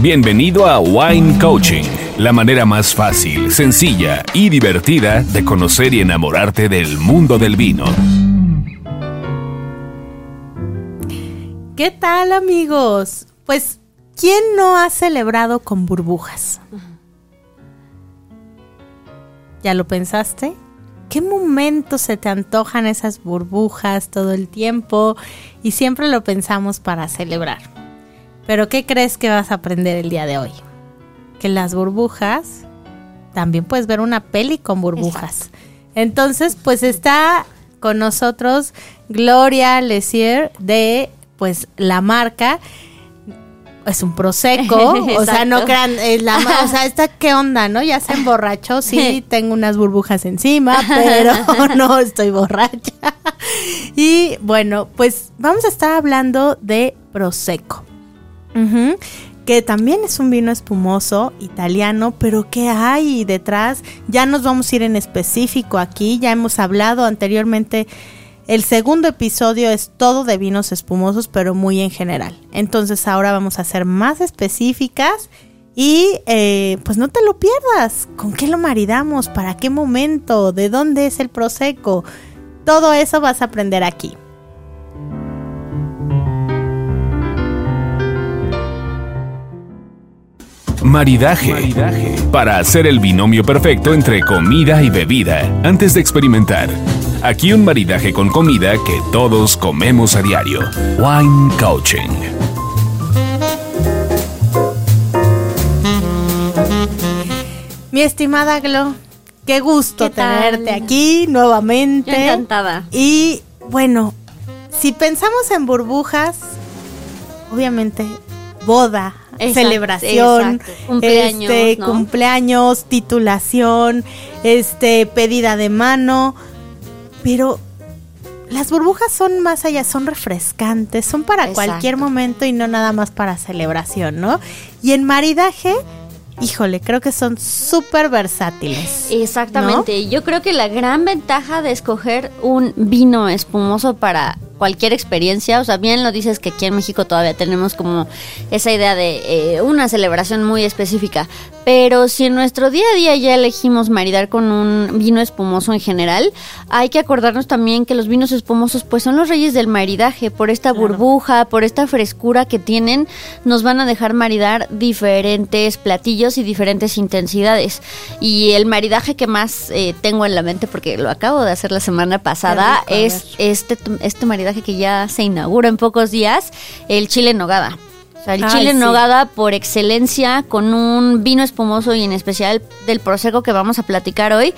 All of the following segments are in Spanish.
Bienvenido a Wine Coaching, la manera más fácil, sencilla y divertida de conocer y enamorarte del mundo del vino. ¿Qué tal amigos? Pues, ¿quién no ha celebrado con burbujas? ¿Ya lo pensaste? ¿Qué momento se te antojan esas burbujas todo el tiempo? Y siempre lo pensamos para celebrar. Pero ¿qué crees que vas a aprender el día de hoy? Que las burbujas, también puedes ver una peli con burbujas. Entonces, pues está con nosotros Gloria Lesier de pues la marca es un prosecco, o sea, no crean, la, o sea, esta qué onda, ¿no? Ya se emborrachó, sí, tengo unas burbujas encima, pero no estoy borracha. Y bueno, pues vamos a estar hablando de que también es un vino espumoso italiano, pero ¿qué hay detrás? Ya nos vamos a ir en específico aquí, ya hemos hablado anteriormente el segundo episodio es todo de vinos espumosos, pero muy en general. Entonces ahora vamos a ser más específicas y eh, pues no te lo pierdas. ¿Con qué lo maridamos? ¿Para qué momento? ¿De dónde es el prosecco? Todo eso vas a aprender aquí. Maridaje. Maridaje. Para hacer el binomio perfecto entre comida y bebida antes de experimentar. Aquí un maridaje con comida que todos comemos a diario. Wine Coaching. Mi estimada Glo, qué gusto tenerte aquí nuevamente. encantada. Y bueno, si pensamos en burbujas, obviamente boda, celebración, cumpleaños, este, cumpleaños, titulación, este pedida de mano, pero las burbujas son más allá, son refrescantes, son para cualquier momento y no nada más para celebración, ¿no? Y en maridaje, híjole, creo que son súper versátiles. Exactamente. Yo creo que la gran ventaja de escoger un vino espumoso para cualquier experiencia. O sea, bien lo dices que aquí en México todavía tenemos como esa idea de eh, una celebración muy específica. Pero si en nuestro día a día ya elegimos maridar con un vino espumoso en general, hay que acordarnos también que los vinos espumosos pues son los reyes del maridaje. Por esta burbuja, por esta frescura que tienen, nos van a dejar maridar diferentes platillos y diferentes intensidades. Y el maridaje que más eh, tengo en la mente, porque lo acabo de hacer la semana pasada, es este, este maridaje que ya se inaugura en pocos días, el chile en nogada. O sea, el chile en nogada por excelencia con un vino espumoso y en especial del prosecco que vamos a platicar hoy,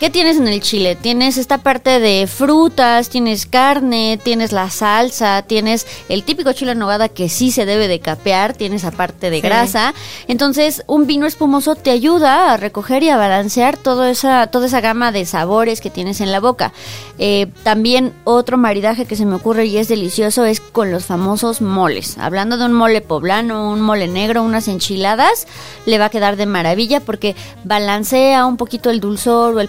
¿Qué tienes en el chile? Tienes esta parte de frutas, tienes carne, tienes la salsa, tienes el típico chile en nogada que sí se debe de capear, tienes aparte de grasa. Entonces, un vino espumoso te ayuda a recoger y a balancear toda esa, toda esa gama de sabores que tienes en la boca. Eh, también otro maridaje que se me ocurre y es delicioso es con los famosos moles. Hablando de un mole poblano, un mole negro, unas enchiladas, le va a quedar de maravilla porque balancea un poquito el dulzor o el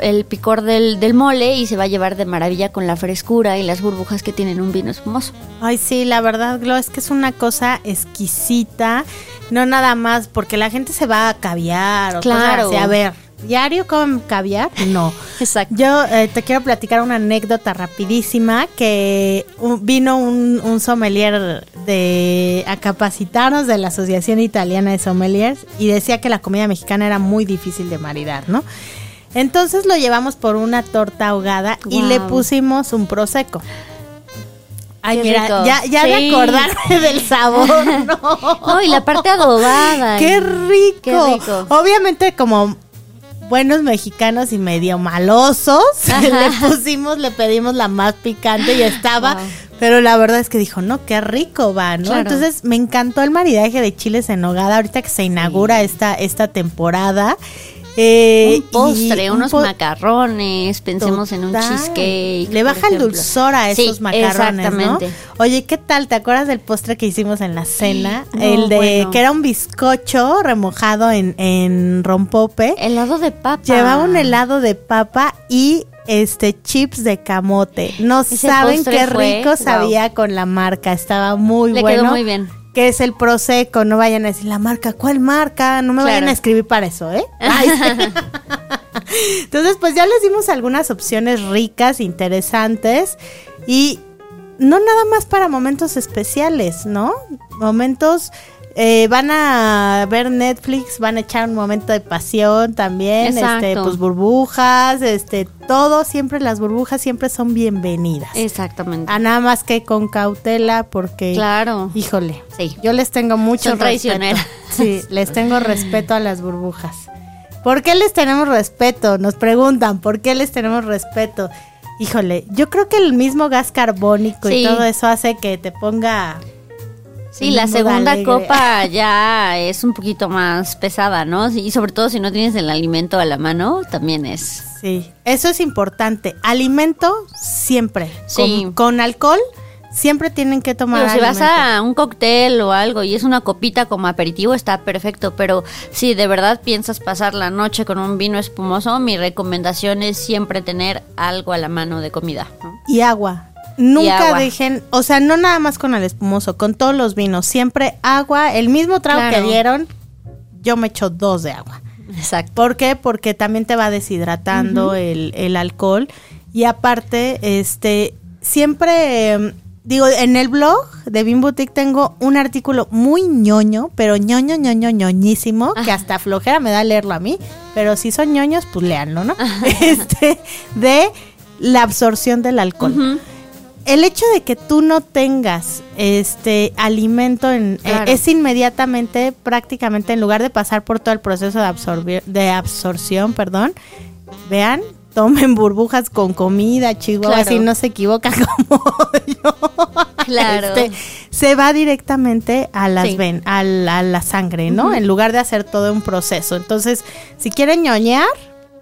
el picor del, del, mole y se va a llevar de maravilla con la frescura y las burbujas que tienen un vino espumoso. Ay, sí, la verdad, Glo, es que es una cosa exquisita. No nada más porque la gente se va a caviar o claro. cosas A ver, ¿diario con caviar? No. Exacto. Yo eh, te quiero platicar una anécdota rapidísima que vino un, un, sommelier de a capacitarnos de la Asociación Italiana de Sommeliers y decía que la comida mexicana era muy difícil de maridar, ¿no? Entonces lo llevamos por una torta ahogada y le pusimos un prosecco. Ay, mira, ya, ya de acordarme del sabor, no. y la parte adobada. ¡Qué rico! ¡Qué rico! Obviamente, como buenos mexicanos y medio malosos, le pusimos, le pedimos la más picante y estaba... Pero la verdad es que dijo, no, qué rico va, ¿no? Entonces me encantó el maridaje de chiles en nogada ahorita que se inaugura esta, esta temporada. Eh, un postre, unos macarrones, pensemos en un cheesecake. Le baja el dulzor a esos macarrones, ¿no? Oye, ¿qué tal? ¿Te acuerdas del postre que hicimos en la cena? el de que era un bizcocho remojado en, en rompope. Helado de papa. Llevaba un helado de papa y este chips de camote. No saben qué rico sabía con la marca. Estaba muy Le bueno. Quedó muy bien que es el Prosecco, no vayan a decir la marca, ¿cuál marca? No me vayan a escribir para eso, ¿eh? Entonces, pues ya les dimos algunas opciones ricas, interesantes y no nada más para momentos especiales, ¿no? Momentos eh, van a ver Netflix, van a echar un momento de pasión también, este, pues burbujas, este, todo, siempre las burbujas siempre son bienvenidas. Exactamente. A nada más que con cautela, porque, claro, híjole, sí. yo les tengo mucho respeto. Sí, les tengo respeto a las burbujas. ¿Por qué les tenemos respeto? Nos preguntan, ¿por qué les tenemos respeto? Híjole, yo creo que el mismo gas carbónico y todo eso hace que te ponga Sí, la segunda copa ya es un poquito más pesada, ¿no? Y sobre todo si no tienes el alimento a la mano, también es. Sí, eso es importante. Alimento siempre. Sí. Con, alcohol siempre tienen que tomar. Pero si vas a un cóctel o algo y es una copita como aperitivo, está perfecto. Pero si de verdad piensas pasar la noche con un vino espumoso, mi recomendación es siempre tener algo a la mano de comida. Y agua. Nunca dejen, o sea, no nada más con el espumoso, con todos los vinos, siempre agua, el mismo trago que dieron, yo me echo dos de agua. Exacto. ¿Por qué? Porque también te va deshidratando el, el, alcohol. Y aparte, este, siempre, digo, en el blog de Bean Boutique tengo un artículo muy ñoño, pero ñoño, ñoño, ñoñísimo, que hasta flojera me da leerlo a mí, pero si son ñoños, pues leanlo, ¿no? este, de la absorción del alcohol el hecho de que tú no tengas este alimento en, eh, es inmediatamente prácticamente en lugar de pasar por todo el proceso de absorbir de absorción, perdón, vean, tomen burbujas con comida, chihuahua, si no se equivocan como yo. Claro. Este, se va directamente a las ven, a la, sangre, ¿no? En lugar de hacer todo un proceso. Entonces, si quieren ñoñear,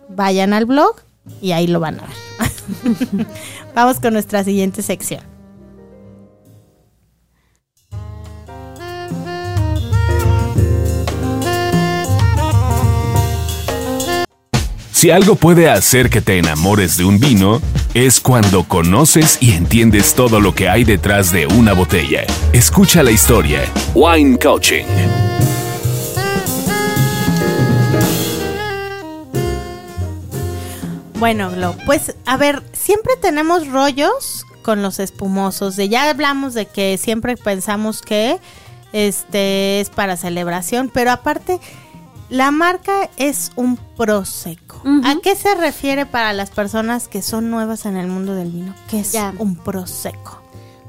vayan al blog y ahí lo van a ver. Vamos con nuestra siguiente sección. Si algo puede hacer que te enamores de un vino, es cuando conoces y entiendes todo lo que hay detrás de una botella. Escucha la historia. Wine Coaching. Bueno, Glo, pues a ver, siempre tenemos rollos con los espumosos. De ya hablamos de que siempre pensamos que este es para celebración, pero aparte la marca es un prosecco. ¿A qué se refiere para las personas que son nuevas en el mundo del vino? ¿Qué es un prosecco?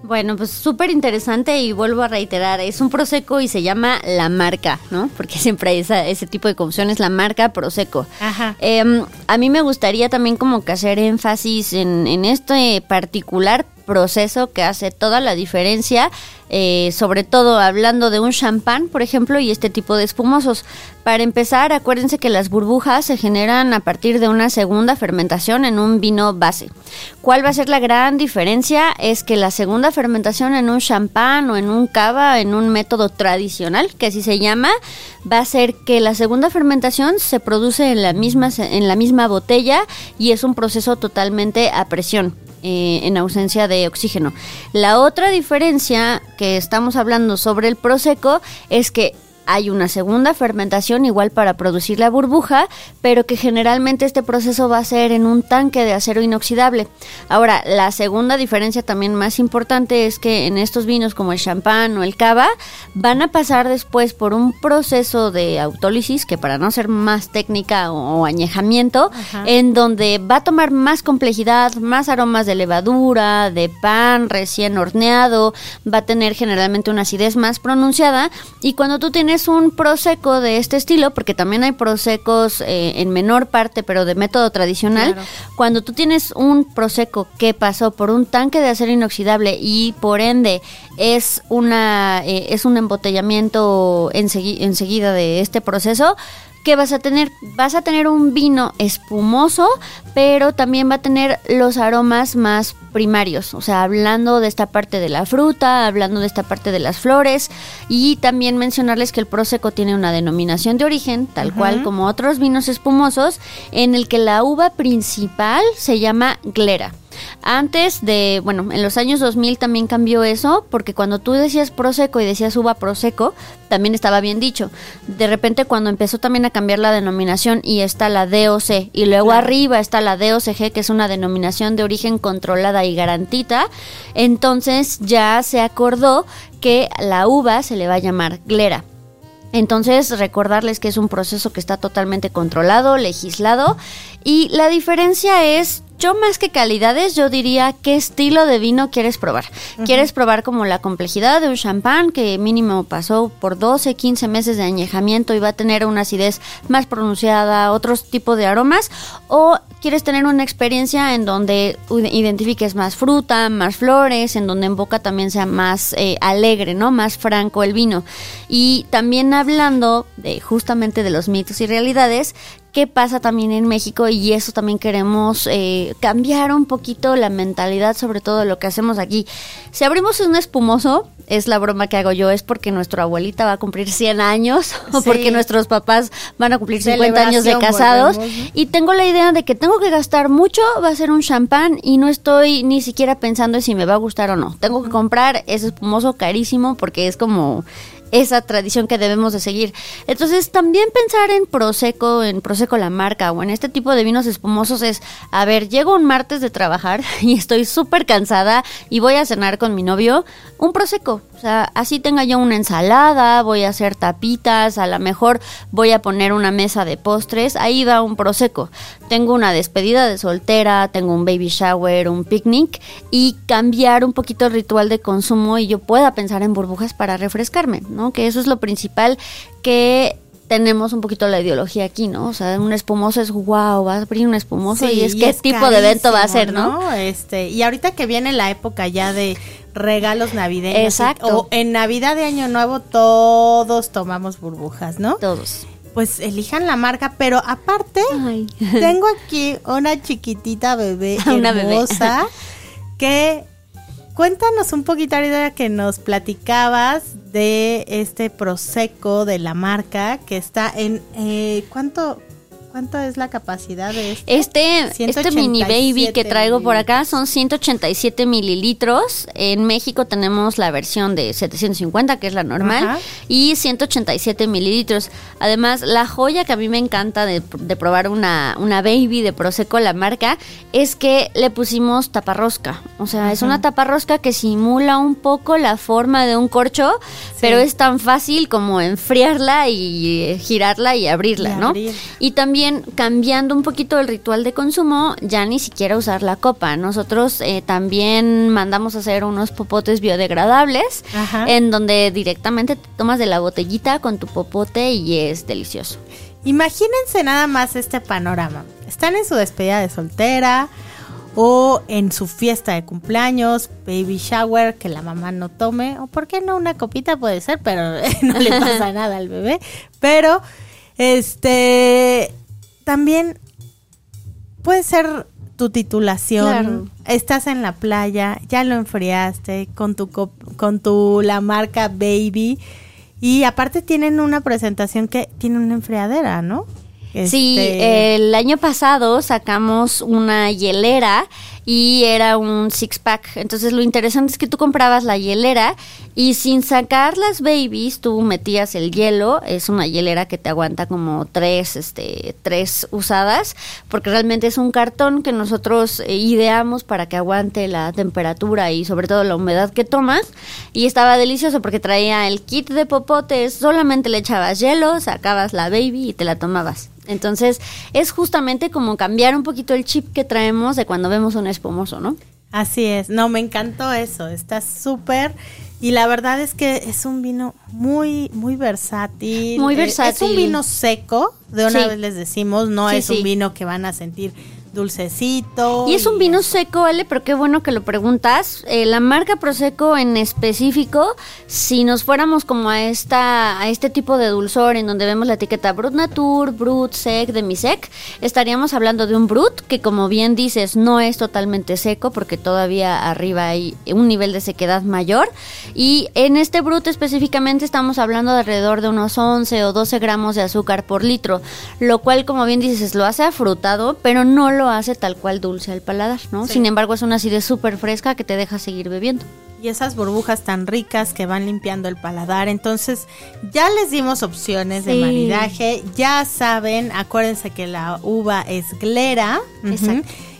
Bueno, pues súper interesante y vuelvo a reiterar, es un Prosecco y se llama La Marca, ¿no? Porque siempre hay ese tipo de confusiones, La Marca Prosecco. Ajá. Em, a mí me gustaría también como que hacer énfasis en, en este particular proceso que hace toda la diferencia, eh, sobre todo hablando de un champán, por ejemplo, y este tipo de espumosos. Para empezar, acuérdense que las burbujas se generan a partir de una segunda fermentación en un vino base. ¿Cuál va a ser la gran diferencia? Es que la segunda fermentación en un champán o en un cava, en un método tradicional, que así se llama, va a ser que la segunda fermentación se produce en la misma, en la misma botella y es un proceso totalmente a presión. Eh, en ausencia de oxígeno. La otra diferencia que estamos hablando sobre el Prosecco es que hay una segunda fermentación igual para producir la burbuja, pero que generalmente este proceso va a ser en un tanque de acero inoxidable. Ahora, la segunda diferencia también más importante es que en estos vinos como el champán o el cava van a pasar después por un proceso de autólisis, que para no ser más técnica o, añejamiento, en donde va a tomar más complejidad, más aromas de levadura, de pan recién horneado, va a tener generalmente una acidez más pronunciada y cuando tú tienes es un prosecco de este estilo, porque también hay prosecos eh, en menor parte, pero de método tradicional, cuando tú tienes un prosecco que pasó por un tanque de acero inoxidable y por ende es una eh, es un embotellamiento enseguida de este proceso, ¿qué vas a tener? Vas a tener un vino espumoso, pero también va a tener los aromas más primarios, o sea, hablando de esta parte de la fruta, hablando de esta parte de las flores y también mencionarles que el Prosecco tiene una denominación de origen, tal cual como otros vinos espumosos, en el que la uva principal se llama glera. Antes de, bueno, en los años 2000 también cambió eso, porque cuando tú decías Prosecco y decías uva Prosecco, también estaba bien dicho. De repente cuando empezó también a cambiar la denominación y está la DOC y luego arriba está la DOCG, que es una denominación de origen controlada y garantita, entonces ya se acordó que la uva se le va a llamar glera. Entonces, recordarles que es un proceso que está totalmente controlado, legislado, y la diferencia es yo más que calidades, yo diría qué estilo de vino quieres probar. ¿Quieres probar como la complejidad de un champán que mínimo pasó por 12, 15 meses de añejamiento y va a tener una acidez más pronunciada, otros tipos de aromas? ¿O quieres tener una experiencia en donde identifiques más fruta, más flores, en donde en boca también sea más eh, alegre, ¿no? Más franco el vino. Y también hablando de justamente de los mitos y realidades, qué pasa también en México y eso también queremos eh, cambiar un poquito la mentalidad sobre todo lo que hacemos aquí. Si abrimos un espumoso, es la broma que hago yo, es porque nuestra abuelita va a cumplir 100 años o porque nuestros papás van a cumplir 50 años de casados y tengo la idea de que tengo que gastar mucho, va a ser un champán y no estoy ni siquiera pensando en si me va a gustar o no. Tengo que comprar ese espumoso carísimo porque es como esa tradición que debemos de seguir. Entonces, también pensar en Prosecco, en Prosecco la marca o en este tipo de vinos espumosos es, a ver, llego un martes de trabajar y estoy súper cansada y voy a cenar con mi novio, un Prosecco. O sea, así tenga yo una ensalada, voy a hacer tapitas, a lo mejor voy a poner una mesa de postres, ahí va un Prosecco. Tengo una despedida de soltera, tengo un baby shower, un picnic y cambiar un poquito el ritual de consumo y yo pueda pensar en burbujas para refrescarme, ¿no? Que eso es lo principal que tenemos un poquito la ideología aquí, ¿no? O sea, un espumoso es wow, va a abrir un espumoso y es qué tipo de evento va a ser, ¿no? Este, y ahorita que viene la época ya de regalos navideños. Exacto. o en Navidad de Año Nuevo todos tomamos burbujas, ¿no? Todos. Pues elijan la marca, pero aparte tengo aquí una chiquitita bebé una hermosa que Cuéntanos un poquito, ahorita que nos platicabas de este Prosecco de la marca que está en... Eh, ¿Cuánto ¿Cuánto es la capacidad de este? Este, este mini baby que traigo por acá son 187 mililitros. En México tenemos la versión de 750, que es la normal, y 187 mililitros. Además, la joya que a mí me encanta de, probar una, una baby de Prosecco, la marca, es que le pusimos taparrosca. O sea, es una taparrosca que simula un poco la forma de un corcho, pero es tan fácil como enfriarla y eh, girarla y abrirla, ¿no? Y también cambiando un poquito el ritual de consumo, ya ni siquiera usar la copa. Nosotros eh, también mandamos a hacer unos popotes biodegradables en donde directamente te tomas de la botellita con tu popote y es delicioso. Imagínense nada más este panorama. Están en su despedida de soltera o en su fiesta de cumpleaños, baby shower, que la mamá no tome, o por qué no una copita puede ser, pero no le pasa nada al bebé. Pero, este, también puede ser tu titulación. Estás en la playa, ya lo enfriaste con tu con tu la marca Baby y aparte tienen una presentación que tiene una enfriadera, ¿no? Sí, este, el año pasado sacamos una hielera y era un six pack. Entonces lo interesante es que tú comprabas la hielera y sin sacar las babies tú metías el hielo. Es una hielera que te aguanta como tres, este, tres usadas porque realmente es un cartón que nosotros eh, ideamos para que aguante la temperatura y sobre todo la humedad que tomas. Y estaba delicioso porque traía el kit de popotes, solamente le echabas hielo, sacabas la baby y te la tomabas. Entonces, es justamente como cambiar un poquito el chip que traemos de cuando vemos un espumoso, ¿no? Así es, no, me encantó eso, está súper y la verdad es que es un vino muy, muy versátil. Muy versátil. Es un vino seco, de una vez les decimos, no es un vino que van a sentir dulcecito. Y es un vino seco, Ale, pero qué bueno que lo preguntas. Eh, la marca Prosecco en específico, si nos fuéramos como a esta a este tipo de dulzor en donde vemos la etiqueta Brut Natur, Brut Sec, Demisec, estaríamos hablando de un Brut que como bien dices no es totalmente seco porque todavía arriba hay un nivel de sequedad mayor y en este Brut específicamente estamos hablando de alrededor de unos 11 o 12 gramos de azúcar por litro, lo cual como bien dices lo hace afrutado, pero no lo lo hace tal cual dulce al paladar, ¿no? Sí. Sin embargo, es una acidez súper fresca que te deja seguir bebiendo. Y esas burbujas tan ricas que van limpiando el paladar. Entonces, ya les dimos opciones de maridaje. Ya saben, acuérdense que la uva es glera.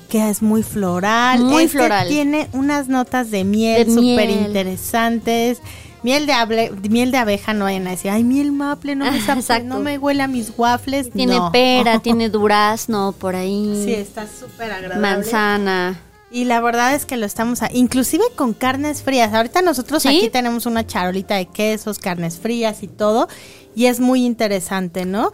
Que es muy floral. Muy Este floral. Tiene unas notas de miel De miel. súper interesantes. Miel de, able- miel de abeja, no vayan a decir, ay, miel maple, no me, sabe- Exacto. no me huele a mis waffles. Tiene No. pera, tiene durazno por ahí, Sí, está súper agradable. manzana. Y la verdad es que lo estamos, a- inclusive con carnes frías. Ahorita nosotros ¿Sí? aquí tenemos una charolita de quesos, carnes frías y todo. Y es muy interesante, ¿no?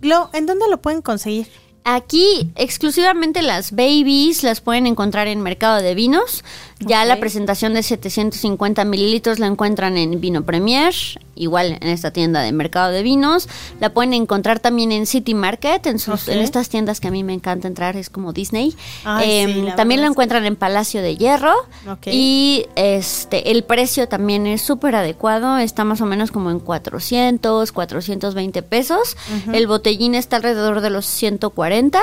Glo, ¿en dónde lo pueden conseguir? Aquí exclusivamente las babies las pueden encontrar en Mercado de Vinos. Ya la presentación de 750 mililitros la encuentran en Vino Premier, igual en esta tienda de Mercado de Vinos. La pueden encontrar también en City Market, en, sus, en estas tiendas que a mí me encanta entrar, es como Disney. Ay, Em, sí, la también que- encuentran en Palacio de Hierro. Y este el precio también es súper adecuado, está más o menos como en 400, 420 pesos. El botellín está alrededor de los 140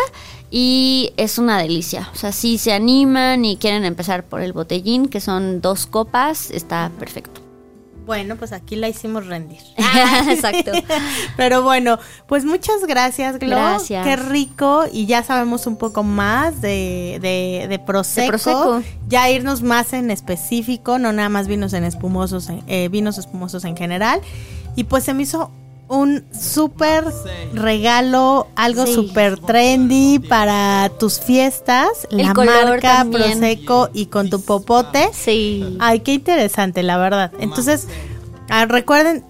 y es una delicia. O sea, si se animan y quieren empezar por el botellín, que son dos copas, está perfecto. Bueno, pues aquí la hicimos rendir. Exacto. Pero bueno, pues muchas gracias, Glo. Gracias. Qué rico. Y ya sabemos un poco más de, de, de Prosecco. De Prosecco. Ya irnos más en específico, no nada más vinos en espumosos, eh, vinos espumosos en general. Y pues se me hizo un súper regalo, algo Sí. súper trendy para tus fiestas. El la marca también. Prosecco y con tu popote. Sí. Ay, qué interesante, la verdad. Entonces, ah, recuerden,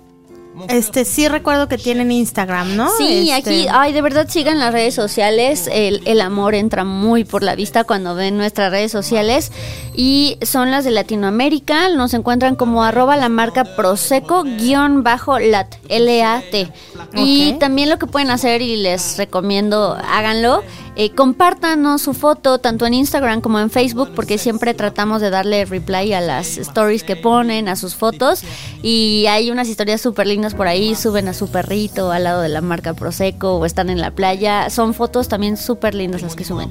este sí recuerdo que tienen Instagram, ¿no? Sí, Este, aquí, ay, de verdad sigan las redes sociales. El, el amor entra muy por la vista cuando ven nuestras redes sociales. Y son las de Latinoamérica. Nos encuentran como arroba la marca Prosecco guion bajo lat, L-A-T. Y también lo que pueden hacer, y les recomiendo, háganlo. Eh, compártanos su foto tanto en Instagram como en Facebook porque siempre tratamos de darle reply a las stories que ponen, a sus fotos y hay unas historias súper lindas por ahí, suben a su perrito al lado de la marca Prosecco o están en la playa, son fotos también súper lindas las que suben.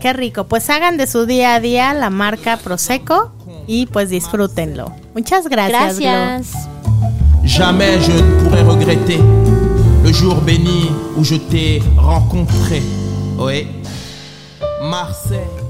Qué rico. Pues hagan de su día a día la marca Prosecco y pues disfrútenlo. Muchas gracias. Gracias. Jamais je ne pourrai regretter le jour béni où je t'ai rencontré. Oui, Marseille.